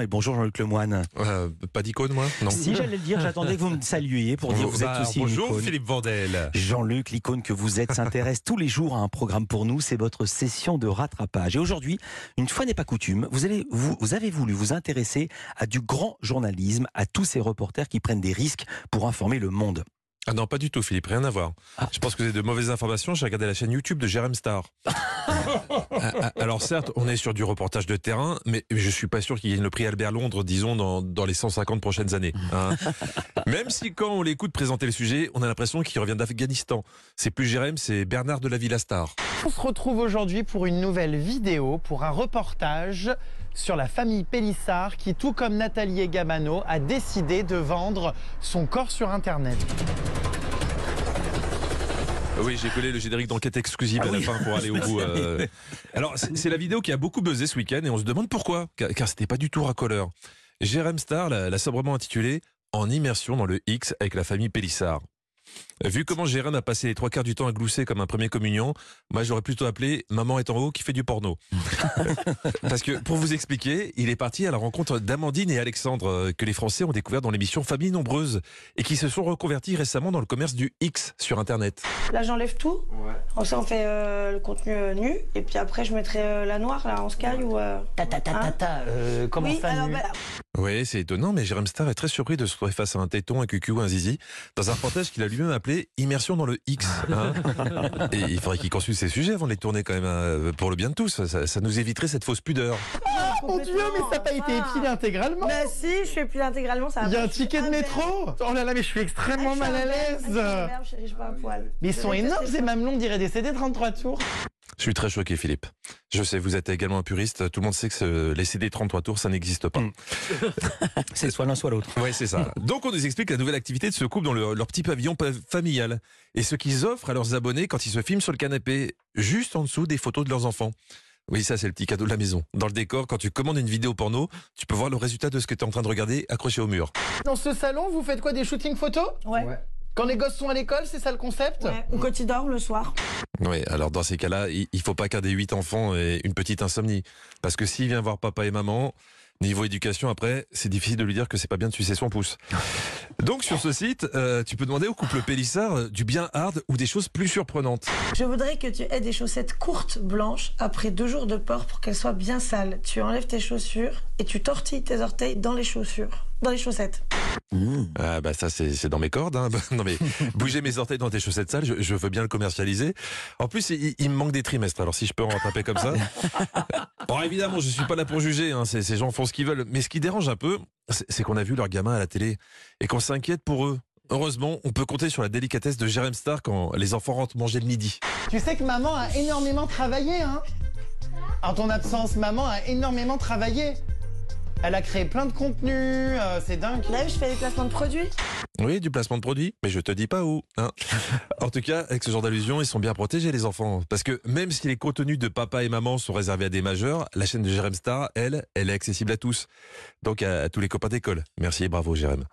Et bonjour Jean-Luc Lemoine. Euh, pas d'icône, moi Non. Si j'allais le dire, j'attendais que vous me saluiez pour dire que vous êtes Bah, aussi une bonjour icône. Philippe Vandel. Jean-Luc, l'icône que vous êtes, s'intéresse tous les jours à un programme pour nous. C'est votre session de rattrapage. Et aujourd'hui, une fois n'est pas coutume, vous, allez, vous, vous avez voulu vous intéresser à du grand journalisme, à tous ces reporters qui prennent des risques pour informer le monde. Ah non, pas du tout, Philippe, rien à voir. Ah. Je pense que vous avez de mauvaises informations. J'ai regardé la chaîne YouTube de Jérém Star. Ah, ah, Alors certes, on est sur du reportage de terrain, mais je suis pas sûr qu'il gagne le prix Albert Londres, disons, dans, dans les 150 prochaines années. hein. Même si quand on l'écoute présenter le sujet, on a l'impression qu'il revient d'Afghanistan. C'est plus Jérém, c'est Bernard de la Villa Star. On se retrouve aujourd'hui pour une nouvelle vidéo, pour un reportage sur la famille Pélissard qui, tout comme Nathalie et Gamano, a décidé de vendre son corps sur Internet. Oui, j'ai collé le générique d'enquête exclusive Ah à la fin pour aller au bout. euh. Alors, c'est la vidéo qui a beaucoup buzzé ce week-end et on se demande pourquoi, car, car c'était pas du tout racoleur. Jérém Star l'a l'a sobrement intitulé En immersion dans le X avec la famille Pélissard. Vu comment Jérém a passé les trois quarts du temps à glousser comme un premier communion, moi j'aurais plutôt appelé Maman est en haut qui fait du porno. Parce que pour vous expliquer, il est parti à la rencontre d'Amandine et Alexandre euh, que les Français ont découvert dans l'émission Famille Nombreuse et qui se sont reconvertis récemment dans le commerce du X sur Internet. Là, j'enlève tout. On fait euh, le contenu euh, nu. Et puis après, je mettrai euh, la noire, là, en sky ou. euh, Ta ta ta ta Hein ta, euh, comment oui, ça alors, nu bah, Oui, c'est étonnant, mais Jérém Star est très surpris de se trouver face à un téton, un cucu ou un zizi, dans un reportage qu'il a lui-même appelé Immersion dans le X. hein. Et il faudrait qu'il consulte ces sujets avant de les tourner quand même, hein, pour le bien de tous. Ça, ça nous éviterait cette fausse pudeur. Mon Dieu, mais ça n'a pas été épilé intégralement Bah si, je fais plus intégralement. Ça va Il y a pas. un ticket de Ah, métro Oh là là, mais je suis extrêmement Ah, je mal à suis. Ah, suis l'aise suis. Mais ils sont énormes ces mamelons, on dirait des CD 33 tours Je suis très choqué, Philippe. Je sais, vous êtes également un puriste. Tout le monde sait que les CD 33 tours, ça n'existe pas. Mm. C'est soit l'un soit l'autre. Ouais, c'est ça. Donc, on nous explique la nouvelle activité de ce couple dans le- leur petit pavillon pa- familial et ce qu'ils offrent à leurs abonnés quand ils se filment sur le canapé, juste en dessous des photos de leurs enfants. Oui, ça, c'est le petit cadeau de la maison. Dans le décor, quand tu commandes une vidéo porno, tu peux voir le résultat de ce que tu es en train de regarder accroché au mur. Dans ce salon, vous faites quoi Des shootings photos? Ouais. Quand les gosses sont à l'école, c'est ça le concept? Ouais. Ou quand ils dorment le soir. Oui, alors dans ces cas-là, il il faut pas qu'un des huit enfants ait une petite insomnie. Parce que s'il vient voir papa et maman, niveau éducation, après, c'est difficile de lui dire que c'est pas bien de sucer son pouce. Donc sur ce site, euh, tu peux demander au couple Pélissard euh, du bien hard ou des choses plus surprenantes. Je voudrais que tu aies des chaussettes courtes blanches après deux jours de port pour qu'elles soient bien sales. Tu enlèves tes chaussures et tu tortilles tes orteils dans les chaussures, dans les chaussettes. Ah bah ça c'est c'est dans mes cordes. Hein. non mais bouger mes orteils dans tes chaussettes sales, je, je veux bien le commercialiser. En plus il, il me manque des trimestres, alors si je peux en rattraper comme ça. Bon évidemment je suis pas là pour juger, hein. ces, ces gens font ce qu'ils veulent. Mais ce qui dérange un peu, c'est c'est qu'on a vu leurs gamins à la télé et qu'on s'inquiète pour eux. Heureusement, on peut compter sur la délicatesse de Jérém Star quand les enfants rentrent manger le midi. Tu sais que maman a énormément travaillé, hein? En ton absence, maman a énormément travaillé. Elle a créé plein de contenus, euh, c'est dingue. Là, je fais des placements de produits. Oui, du placement de produits, mais je te dis pas où. hein. En tout cas, avec ce genre d'allusion, ils sont bien protégés les enfants. Parce que même si les contenus de papa et maman sont réservés à des majeurs, la chaîne de Jérém Star, elle, elle est accessible à tous. Donc à, à tous les copains d'école. Merci et bravo Jérém.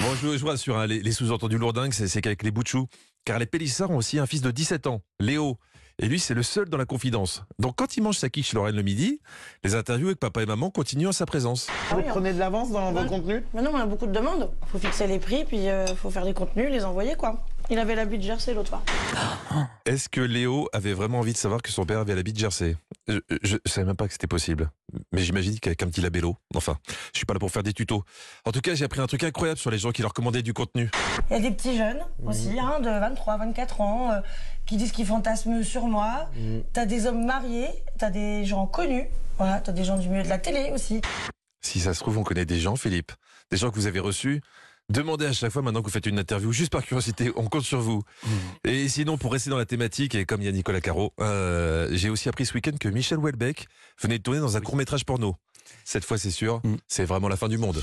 Bon, je, je vous rassure, hein, les, les sous-entendus lourdingues, c'est c'est qu'avec les bouts de chou. Car les Pélissards ont aussi un fils de 17 ans, Léo. Et lui, c'est le seul dans la confidence. Donc quand il mange sa quiche Lorraine le midi, les interviews avec papa et maman continuent en sa présence. Ah Vous oui, prenez de l'avance dans vos contenus? Maintenant, on a beaucoup de demandes. faut fixer les prix, puis il faut faire des contenus, les envoyer, quoi. Il avait l'habit de Jersey l'autre fois. Est-ce que Léo avait vraiment envie de savoir que son père avait l'habit de Jersey? Je, je savais même pas que c'était possible. Mais j'imagine qu'avec un petit labello. Enfin, je suis pas là pour faire des tutos. En tout cas, j'ai appris un truc incroyable sur les gens qui leur commandaient du contenu. Il y a des petits jeunes aussi, hein, de 23, 24 ans, euh, qui disent qu'ils fantasment sur moi. T'as des hommes mariés, t'as des gens connus, voilà, t'as des gens du milieu de la télé aussi. Si ça se trouve, on connaît des gens, Philippe. Des gens que vous avez reçus. Demandez à chaque fois maintenant que vous faites une interview, juste par curiosité, on compte sur vous. Et sinon, pour rester dans la thématique, et comme il y a Nicolas Caro, euh, j'ai aussi appris ce week-end que Michel Houellebecq venait de tourner dans un court-métrage porno. Cette fois, c'est sûr, Mm. c'est vraiment la fin du monde.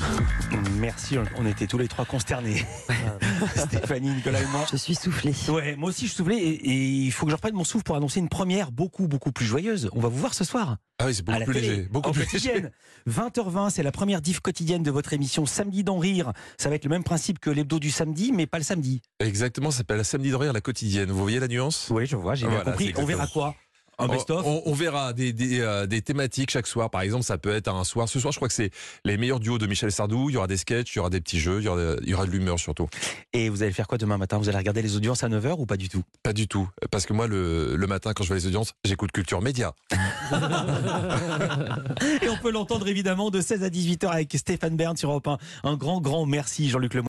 Merci, on était tous les trois consternés. Stéphanie, Nicolas et moi. Je suis soufflé. Ouais, moi aussi je suis soufflé et, et il faut que je reprenne mon souffle pour annoncer une première beaucoup beaucoup plus joyeuse. On va vous voir ce soir. Ah oui, c'est beaucoup plus télé, léger. Beaucoup plus léger. quotidienne. 20h20, c'est la première diff quotidienne de votre émission Samedi d'en rire. Ça va être le même principe que l'hebdo du samedi, mais pas le samedi. Exactement, ça s'appelle la samedi de rire, la quotidienne. Vous voyez la nuance? Oui, je vois, j'ai bien compris. On verra quoi? Un best-of on, on verra des, des, euh, des thématiques chaque soir. Par exemple, ça peut être un soir. Ce soir, je crois que c'est les meilleurs duos de Michel Sardou. Il y aura des sketchs, il y aura des petits jeux, il y aura, il y aura de l'humeur surtout. Et vous allez faire quoi demain matin? Vous allez regarder les audiences à 9h ou pas du tout? Pas du tout. Parce que moi, le, le matin, quand je vois les audiences, j'écoute Culture Média. Et on peut l'entendre évidemment de 16 à 18h avec Stéphane Bern sur Europe 1. Un grand, grand merci Jean-Luc Lemoyne.